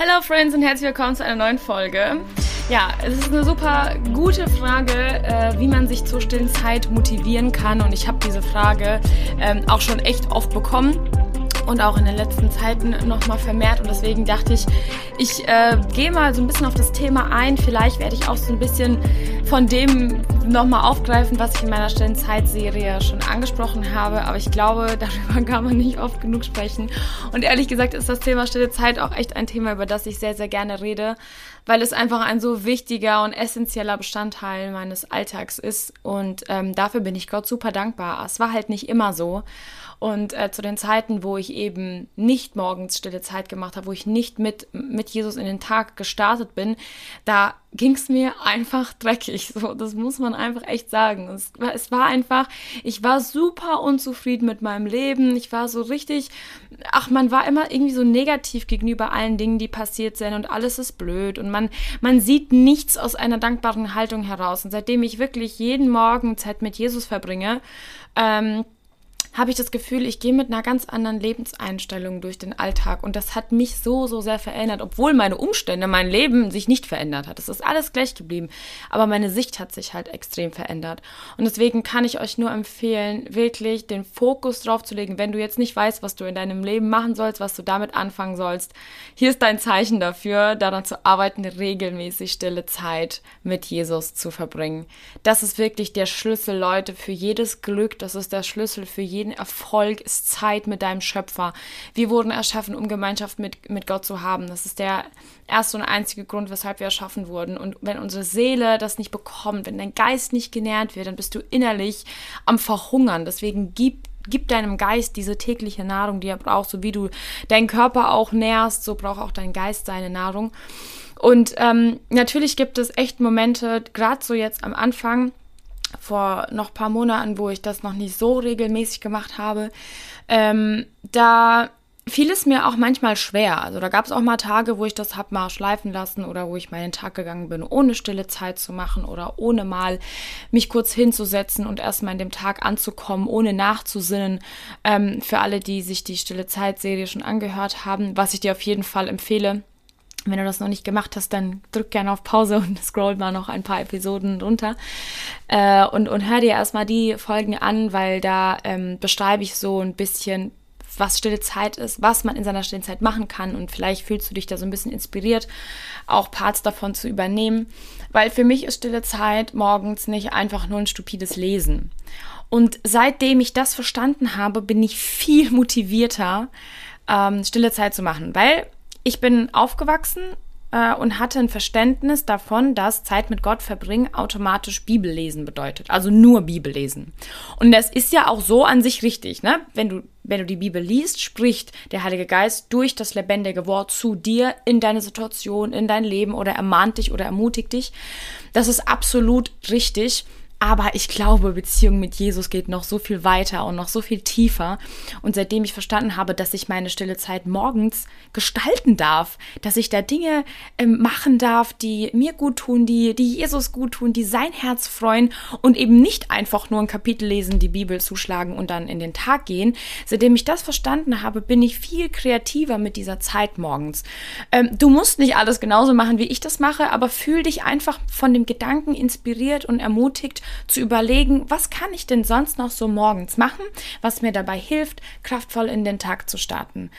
Hello Friends und herzlich willkommen zu einer neuen Folge. Ja, es ist eine super gute Frage, äh, wie man sich zur stillen Zeit motivieren kann. Und ich habe diese Frage ähm, auch schon echt oft bekommen und auch in den letzten Zeiten nochmal vermehrt. Und deswegen dachte ich, ich äh, gehe mal so ein bisschen auf das Thema ein. Vielleicht werde ich auch so ein bisschen von dem nochmal aufgreifen, was ich in meiner stillen Zeitserie schon angesprochen habe. Aber ich glaube, darüber kann man nicht oft genug sprechen. Und ehrlich gesagt ist das Thema stille Zeit auch echt ein Thema, über das ich sehr, sehr gerne rede, weil es einfach ein so wichtiger und essentieller Bestandteil meines Alltags ist. Und ähm, dafür bin ich Gott super dankbar. Es war halt nicht immer so. Und äh, zu den Zeiten, wo ich eben nicht morgens stille Zeit gemacht habe, wo ich nicht mit, mit Jesus in den Tag gestartet bin, da ging es mir einfach dreckig. So, das muss man einfach echt sagen. Es, es war einfach, ich war super unzufrieden mit meinem Leben. Ich war so richtig, ach, man war immer irgendwie so negativ gegenüber allen Dingen, die passiert sind und alles ist blöd und man, man sieht nichts aus einer dankbaren Haltung heraus. Und seitdem ich wirklich jeden Morgen Zeit mit Jesus verbringe, ähm, habe ich das Gefühl, ich gehe mit einer ganz anderen Lebenseinstellung durch den Alltag und das hat mich so, so sehr verändert, obwohl meine Umstände, mein Leben sich nicht verändert hat. Es ist alles gleich geblieben, aber meine Sicht hat sich halt extrem verändert. Und deswegen kann ich euch nur empfehlen, wirklich den Fokus drauf zu legen, wenn du jetzt nicht weißt, was du in deinem Leben machen sollst, was du damit anfangen sollst. Hier ist dein Zeichen dafür, daran zu arbeiten, regelmäßig stille Zeit mit Jesus zu verbringen. Das ist wirklich der Schlüssel, Leute, für jedes Glück. Das ist der Schlüssel für jeden jeden Erfolg ist Zeit mit deinem Schöpfer. Wir wurden erschaffen, um Gemeinschaft mit, mit Gott zu haben. Das ist der erste und einzige Grund, weshalb wir erschaffen wurden. Und wenn unsere Seele das nicht bekommt, wenn dein Geist nicht genährt wird, dann bist du innerlich am Verhungern. Deswegen gib gib deinem Geist diese tägliche Nahrung, die er braucht, so wie du deinen Körper auch nährst, so braucht auch dein Geist seine Nahrung. Und ähm, natürlich gibt es echt Momente, gerade so jetzt am Anfang, vor noch ein paar Monaten, wo ich das noch nicht so regelmäßig gemacht habe, ähm, da fiel es mir auch manchmal schwer. Also da gab es auch mal Tage, wo ich das hab mal schleifen lassen oder wo ich meinen Tag gegangen bin, ohne stille Zeit zu machen oder ohne mal mich kurz hinzusetzen und erstmal in dem Tag anzukommen, ohne nachzusinnen. Ähm, für alle, die sich die stille Zeit-Serie schon angehört haben, was ich dir auf jeden Fall empfehle. Wenn du das noch nicht gemacht hast, dann drück gerne auf Pause und scroll mal noch ein paar Episoden runter. Äh, und, und hör dir erstmal die Folgen an, weil da ähm, beschreibe ich so ein bisschen, was stille Zeit ist, was man in seiner stillen Zeit machen kann. Und vielleicht fühlst du dich da so ein bisschen inspiriert, auch Parts davon zu übernehmen. Weil für mich ist stille Zeit morgens nicht einfach nur ein stupides Lesen. Und seitdem ich das verstanden habe, bin ich viel motivierter, ähm, stille Zeit zu machen. Weil ich bin aufgewachsen äh, und hatte ein Verständnis davon, dass Zeit mit Gott verbringen automatisch Bibellesen bedeutet. Also nur Bibellesen. Und das ist ja auch so an sich richtig, ne? Wenn du, wenn du die Bibel liest, spricht der Heilige Geist durch das lebendige Wort zu dir in deine Situation, in dein Leben oder ermahnt dich oder ermutigt dich. Das ist absolut richtig. Aber ich glaube, Beziehung mit Jesus geht noch so viel weiter und noch so viel tiefer. Und seitdem ich verstanden habe, dass ich meine stille Zeit morgens gestalten darf, dass ich da Dinge ähm, machen darf, die mir gut tun, die, die Jesus gut tun, die sein Herz freuen und eben nicht einfach nur ein Kapitel lesen, die Bibel zuschlagen und dann in den Tag gehen. Seitdem ich das verstanden habe, bin ich viel kreativer mit dieser Zeit morgens. Ähm, du musst nicht alles genauso machen, wie ich das mache, aber fühl dich einfach von dem Gedanken inspiriert und ermutigt, zu überlegen, was kann ich denn sonst noch so morgens machen, was mir dabei hilft, kraftvoll in den Tag zu starten.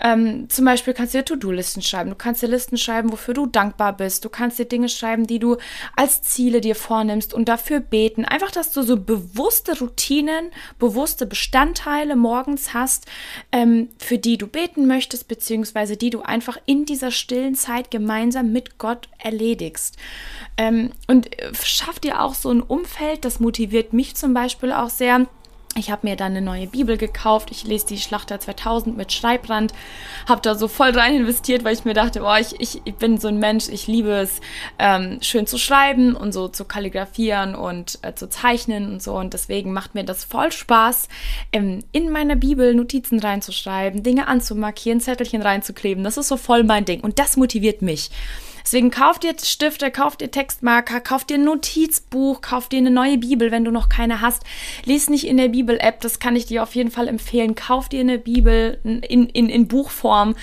Ähm, zum Beispiel kannst du dir To-Do-Listen schreiben. Du kannst dir Listen schreiben, wofür du dankbar bist. Du kannst dir Dinge schreiben, die du als Ziele dir vornimmst und dafür beten. Einfach, dass du so bewusste Routinen, bewusste Bestandteile morgens hast, ähm, für die du beten möchtest, beziehungsweise die du einfach in dieser stillen Zeit gemeinsam mit Gott erledigst. Ähm, und äh, schaff dir auch so ein Umfeld, das motiviert mich zum Beispiel auch sehr ich habe mir dann eine neue Bibel gekauft. Ich lese die Schlachter 2000 mit Schreibrand. Habe da so voll rein investiert, weil ich mir dachte, boah, ich, ich, ich bin so ein Mensch, ich liebe es, ähm, schön zu schreiben und so zu kalligrafieren und äh, zu zeichnen und so. Und deswegen macht mir das voll Spaß, ähm, in meiner Bibel Notizen reinzuschreiben, Dinge anzumarkieren, Zettelchen reinzukleben. Das ist so voll mein Ding. Und das motiviert mich. Deswegen kauf dir Stifte, kauf dir Textmarker, kauf dir ein Notizbuch, kauf dir eine neue Bibel, wenn du noch keine hast. Lies nicht in der Bibel-App, das kann ich dir auf jeden Fall empfehlen. Kauf dir eine Bibel in, in, in Buchform,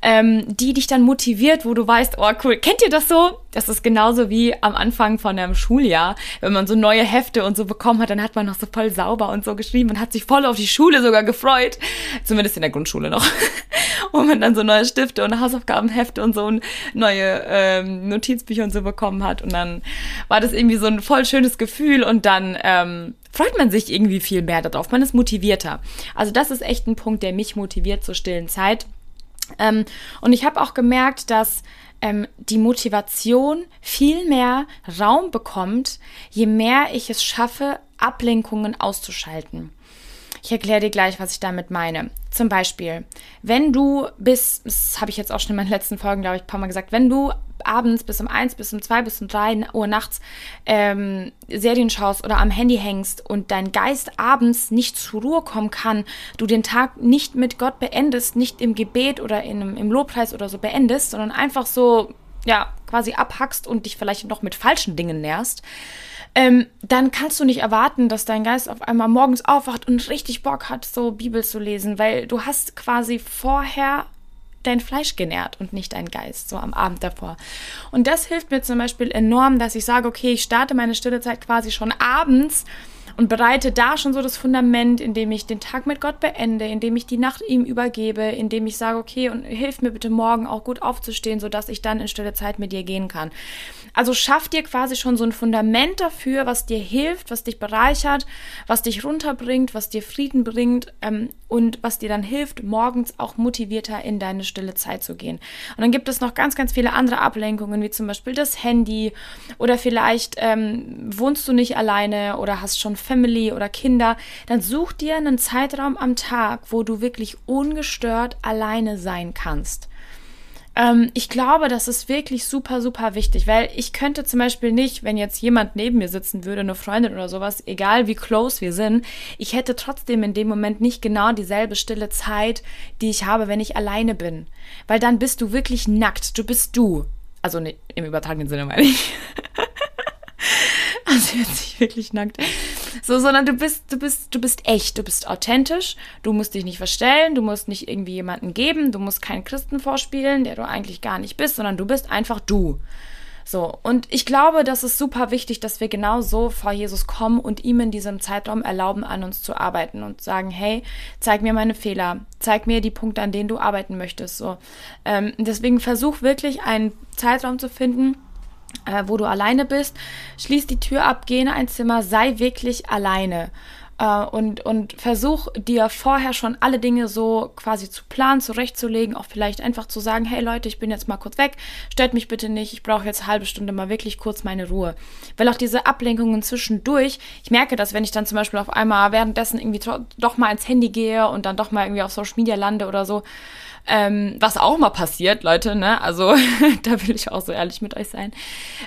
ähm, die dich dann motiviert, wo du weißt, oh cool, kennt ihr das so? Das ist genauso wie am Anfang von einem Schuljahr, wenn man so neue Hefte und so bekommen hat, dann hat man noch so voll sauber und so geschrieben und hat sich voll auf die Schule sogar gefreut. Zumindest in der Grundschule noch. wo man dann so neue Stifte und Hausaufgabenhefte und so neue ähm, Notizbücher und so bekommen hat. Und dann war das irgendwie so ein voll schönes Gefühl und dann ähm, freut man sich irgendwie viel mehr darauf. Man ist motivierter. Also das ist echt ein Punkt, der mich motiviert zur stillen Zeit. Ähm, und ich habe auch gemerkt, dass ähm, die Motivation viel mehr Raum bekommt, je mehr ich es schaffe, Ablenkungen auszuschalten. Ich erkläre dir gleich, was ich damit meine. Zum Beispiel, wenn du bis, das habe ich jetzt auch schon in meinen letzten Folgen, glaube ich, ein paar Mal gesagt, wenn du abends bis um eins, bis um zwei, bis um drei Uhr nachts ähm, Serien schaust oder am Handy hängst und dein Geist abends nicht zur Ruhe kommen kann, du den Tag nicht mit Gott beendest, nicht im Gebet oder in, im Lobpreis oder so beendest, sondern einfach so, ja, quasi abhackst und dich vielleicht noch mit falschen Dingen nährst, ähm, dann kannst du nicht erwarten, dass dein Geist auf einmal morgens aufwacht und richtig Bock hat, so Bibel zu lesen, weil du hast quasi vorher dein Fleisch genährt und nicht dein Geist, so am Abend davor. Und das hilft mir zum Beispiel enorm, dass ich sage, okay, ich starte meine stille Zeit quasi schon abends und bereite da schon so das Fundament, indem ich den Tag mit Gott beende, indem ich die Nacht ihm übergebe, indem ich sage, okay, und hilf mir bitte morgen auch gut aufzustehen, sodass ich dann in stille Zeit mit dir gehen kann. Also schaff dir quasi schon so ein Fundament dafür, was dir hilft, was dich bereichert, was dich runterbringt, was dir Frieden bringt ähm, und was dir dann hilft, morgens auch motivierter in deine stille Zeit zu gehen. Und dann gibt es noch ganz, ganz viele andere Ablenkungen, wie zum Beispiel das Handy oder vielleicht ähm, wohnst du nicht alleine oder hast schon Family oder Kinder. Dann such dir einen Zeitraum am Tag, wo du wirklich ungestört alleine sein kannst. Ähm, ich glaube, das ist wirklich super, super wichtig, weil ich könnte zum Beispiel nicht, wenn jetzt jemand neben mir sitzen würde, eine Freundin oder sowas, egal wie close wir sind, ich hätte trotzdem in dem Moment nicht genau dieselbe stille Zeit, die ich habe, wenn ich alleine bin. Weil dann bist du wirklich nackt, du bist du. Also ne, im übertragenen Sinne meine ich. also jetzt nicht wirklich nackt. So, sondern du bist, du bist, du bist echt, du bist authentisch, du musst dich nicht verstellen, du musst nicht irgendwie jemanden geben, du musst keinen Christen vorspielen, der du eigentlich gar nicht bist, sondern du bist einfach du. So, und ich glaube, das ist super wichtig, dass wir genau so vor Jesus kommen und ihm in diesem Zeitraum erlauben, an uns zu arbeiten und sagen, hey, zeig mir meine Fehler, zeig mir die Punkte, an denen du arbeiten möchtest. So, ähm, deswegen versuch wirklich einen Zeitraum zu finden, äh, wo du alleine bist. Schließ die Tür ab, geh in ein Zimmer, sei wirklich alleine. Äh, und, und versuch dir vorher schon alle Dinge so quasi zu planen, zurechtzulegen, auch vielleicht einfach zu sagen, hey Leute, ich bin jetzt mal kurz weg, stört mich bitte nicht, ich brauche jetzt eine halbe Stunde mal wirklich kurz meine Ruhe. Weil auch diese Ablenkungen zwischendurch, ich merke das, wenn ich dann zum Beispiel auf einmal währenddessen irgendwie doch mal ins Handy gehe und dann doch mal irgendwie auf Social Media lande oder so, ähm, was auch mal passiert, Leute, ne? Also da will ich auch so ehrlich mit euch sein.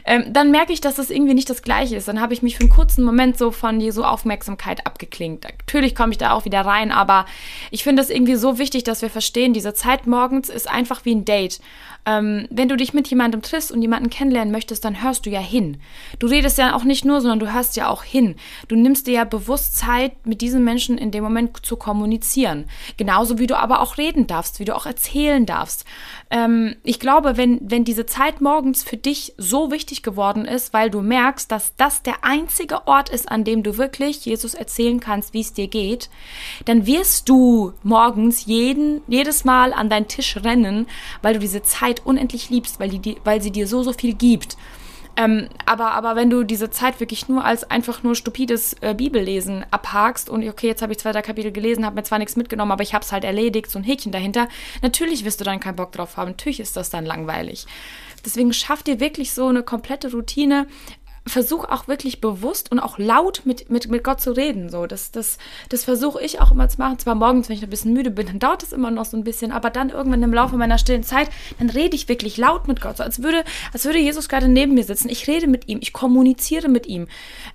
Ähm, dann merke ich, dass das irgendwie nicht das Gleiche ist. Dann habe ich mich für einen kurzen Moment so von Jesu Aufmerksamkeit abgeklingt. Natürlich komme ich da auch wieder rein, aber ich finde es irgendwie so wichtig, dass wir verstehen, diese Zeit morgens ist einfach wie ein Date. Ähm, wenn du dich mit jemandem triffst und jemanden kennenlernen möchtest, dann hörst du ja hin. Du redest ja auch nicht nur, sondern du hörst ja auch hin. Du nimmst dir ja bewusst Zeit, mit diesen Menschen in dem Moment zu kommunizieren. Genauso wie du aber auch reden darfst, wie du auch erzählen darfst. Ähm, ich glaube, wenn, wenn diese Zeit morgens für dich so wichtig geworden ist, weil du merkst, dass das der einzige Ort ist, an dem du wirklich Jesus erzählen kannst, wie es dir geht, dann wirst du morgens jeden, jedes Mal an deinen Tisch rennen, weil du diese Zeit Zeit unendlich liebst, weil, die, weil sie dir so, so viel gibt. Ähm, aber, aber wenn du diese Zeit wirklich nur als einfach nur stupides äh, Bibellesen abhakst und okay, jetzt habe ich zwei, drei Kapitel gelesen, habe mir zwar nichts mitgenommen, aber ich habe es halt erledigt, so ein Häkchen dahinter, natürlich wirst du dann keinen Bock drauf haben. Natürlich ist das dann langweilig. Deswegen schaff dir wirklich so eine komplette Routine, versuche auch wirklich bewusst und auch laut mit, mit, mit Gott zu reden. So, das, das, das versuche ich auch immer zu machen. Zwar morgens, wenn ich ein bisschen müde bin, dann dauert es immer noch so ein bisschen, aber dann irgendwann im Laufe meiner stillen Zeit, dann rede ich wirklich laut mit Gott. So als würde, als würde Jesus gerade neben mir sitzen. Ich rede mit ihm, ich kommuniziere mit ihm.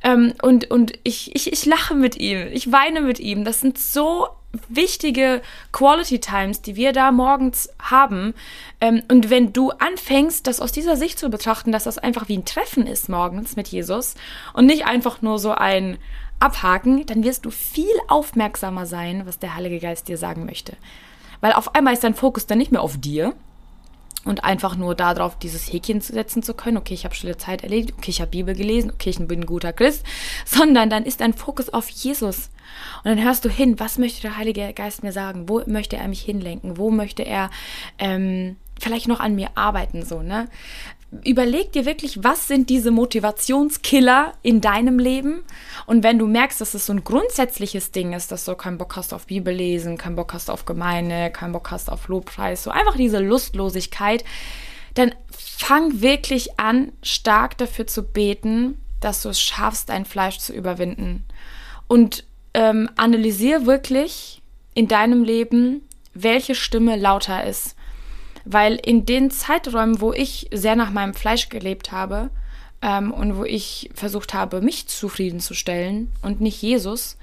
Ähm, und und ich, ich, ich lache mit ihm, ich weine mit ihm. Das sind so wichtige Quality Times, die wir da morgens haben. Ähm, und wenn du anfängst, das aus dieser Sicht zu betrachten, dass das einfach wie ein Treffen ist morgens mit Jesus und nicht einfach nur so ein Abhaken, dann wirst du viel aufmerksamer sein, was der Heilige Geist dir sagen möchte. Weil auf einmal ist dein Fokus dann nicht mehr auf dir, und einfach nur darauf dieses Häkchen setzen zu können, okay, ich habe stille Zeit erledigt, okay, ich habe Bibel gelesen, okay, ich bin ein guter Christ, sondern dann ist dein Fokus auf Jesus. Und dann hörst du hin, was möchte der Heilige Geist mir sagen? Wo möchte er mich hinlenken? Wo möchte er ähm, vielleicht noch an mir arbeiten? So, ne? Überleg dir wirklich, was sind diese Motivationskiller in deinem Leben? Und wenn du merkst, dass es so ein grundsätzliches Ding ist, dass du keinen Bock hast auf Bibel lesen, keinen Bock hast auf Gemeinde, keinen Bock hast auf Lobpreis, so einfach diese Lustlosigkeit, dann fang wirklich an, stark dafür zu beten, dass du es schaffst, dein Fleisch zu überwinden. Und ähm, analysier wirklich in deinem Leben, welche Stimme lauter ist. Weil in den Zeiträumen, wo ich sehr nach meinem Fleisch gelebt habe ähm, und wo ich versucht habe, mich zufriedenzustellen und nicht Jesus,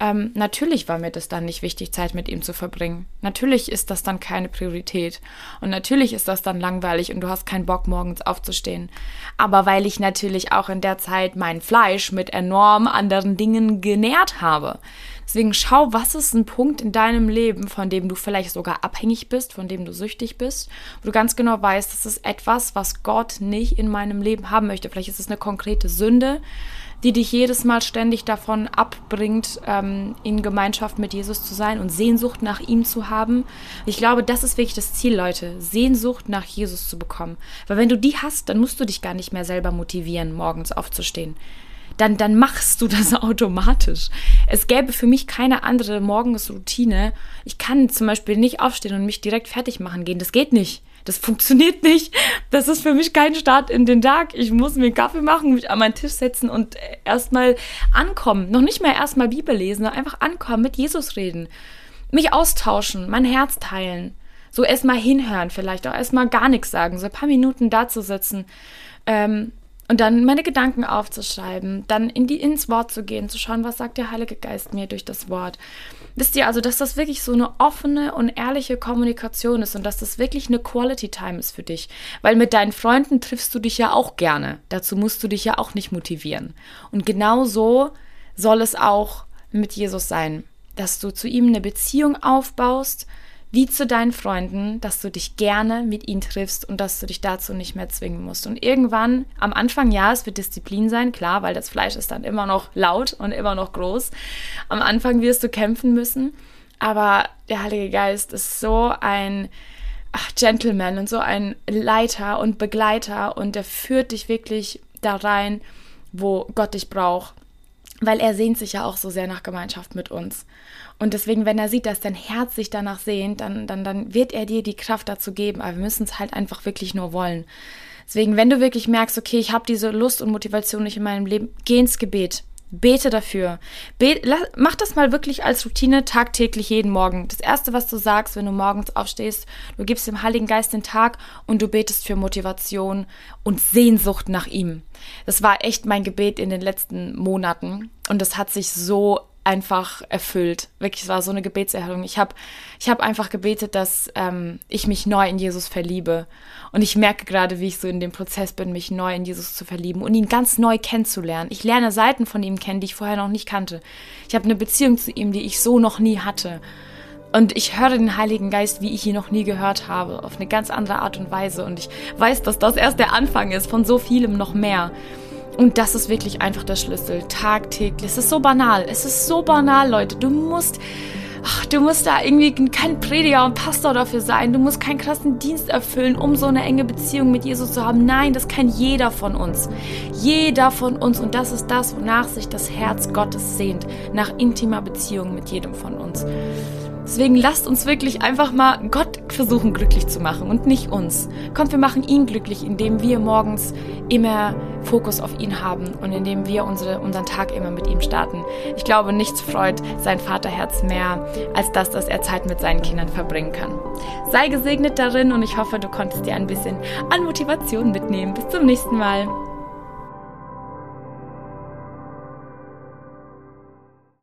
ähm, natürlich war mir das dann nicht wichtig, Zeit mit ihm zu verbringen. Natürlich ist das dann keine Priorität. Und natürlich ist das dann langweilig und du hast keinen Bock, morgens aufzustehen. Aber weil ich natürlich auch in der Zeit mein Fleisch mit enorm anderen Dingen genährt habe. Deswegen schau, was ist ein Punkt in deinem Leben, von dem du vielleicht sogar abhängig bist, von dem du süchtig bist, wo du ganz genau weißt, das ist etwas, was Gott nicht in meinem Leben haben möchte. Vielleicht ist es eine konkrete Sünde, die dich jedes Mal ständig davon abbringt, ähm, in Gemeinschaft mit Jesus zu sein und Sehnsucht nach ihm zu haben. Ich glaube, das ist wirklich das Ziel, Leute, Sehnsucht nach Jesus zu bekommen. Weil wenn du die hast, dann musst du dich gar nicht mehr selber motivieren, morgens aufzustehen dann, dann machst du das automatisch. Es gäbe für mich keine andere Morgensroutine. Ich kann zum Beispiel nicht aufstehen und mich direkt fertig machen gehen. Das geht nicht. Das funktioniert nicht. Das ist für mich kein Start in den Tag. Ich muss mir einen Kaffee machen, mich an meinen Tisch setzen und erstmal ankommen. Noch nicht mal erstmal Bibel lesen, sondern einfach ankommen, mit Jesus reden. Mich austauschen, mein Herz teilen. So erstmal hinhören, vielleicht auch erstmal gar nichts sagen, so ein paar Minuten da zu sitzen. Ähm, und dann meine Gedanken aufzuschreiben, dann in die, ins Wort zu gehen, zu schauen, was sagt der Heilige Geist mir durch das Wort. Wisst ihr also, dass das wirklich so eine offene und ehrliche Kommunikation ist und dass das wirklich eine Quality Time ist für dich. Weil mit deinen Freunden triffst du dich ja auch gerne. Dazu musst du dich ja auch nicht motivieren. Und genau so soll es auch mit Jesus sein, dass du zu ihm eine Beziehung aufbaust, wie zu deinen Freunden, dass du dich gerne mit ihnen triffst und dass du dich dazu nicht mehr zwingen musst. Und irgendwann, am Anfang, ja, es wird Disziplin sein, klar, weil das Fleisch ist dann immer noch laut und immer noch groß. Am Anfang wirst du kämpfen müssen, aber der Heilige Geist ist so ein ach, Gentleman und so ein Leiter und Begleiter und der führt dich wirklich da rein, wo Gott dich braucht weil er sehnt sich ja auch so sehr nach Gemeinschaft mit uns. Und deswegen, wenn er sieht, dass dein Herz sich danach sehnt, dann, dann, dann wird er dir die Kraft dazu geben. Aber wir müssen es halt einfach wirklich nur wollen. Deswegen, wenn du wirklich merkst, okay, ich habe diese Lust und Motivation nicht in meinem Leben, geh ins Gebet. Bete dafür. Bet, mach das mal wirklich als Routine tagtäglich jeden Morgen. Das erste, was du sagst, wenn du morgens aufstehst, du gibst dem Heiligen Geist den Tag und du betest für Motivation und Sehnsucht nach ihm. Das war echt mein Gebet in den letzten Monaten und das hat sich so einfach erfüllt. Wirklich, es war so eine Gebetserhörung. Ich habe ich hab einfach gebetet, dass ähm, ich mich neu in Jesus verliebe. Und ich merke gerade, wie ich so in dem Prozess bin, mich neu in Jesus zu verlieben und ihn ganz neu kennenzulernen. Ich lerne Seiten von ihm kennen, die ich vorher noch nicht kannte. Ich habe eine Beziehung zu ihm, die ich so noch nie hatte. Und ich höre den Heiligen Geist, wie ich ihn noch nie gehört habe, auf eine ganz andere Art und Weise. Und ich weiß, dass das erst der Anfang ist von so vielem noch mehr. Und das ist wirklich einfach der Schlüssel. Tagtäglich. Es ist so banal. Es ist so banal, Leute. Du musst, ach, du musst da irgendwie kein Prediger und Pastor dafür sein. Du musst keinen krassen Dienst erfüllen, um so eine enge Beziehung mit Jesus zu haben. Nein, das kann jeder von uns. Jeder von uns. Und das ist das, wonach sich das Herz Gottes sehnt. Nach intimer Beziehung mit jedem von uns. Deswegen lasst uns wirklich einfach mal Gott versuchen glücklich zu machen und nicht uns. Kommt, wir machen ihn glücklich, indem wir morgens immer Fokus auf ihn haben und indem wir unsere, unseren Tag immer mit ihm starten. Ich glaube, nichts freut sein Vaterherz mehr, als das, dass er Zeit mit seinen Kindern verbringen kann. Sei gesegnet darin und ich hoffe, du konntest dir ein bisschen an Motivation mitnehmen. Bis zum nächsten Mal.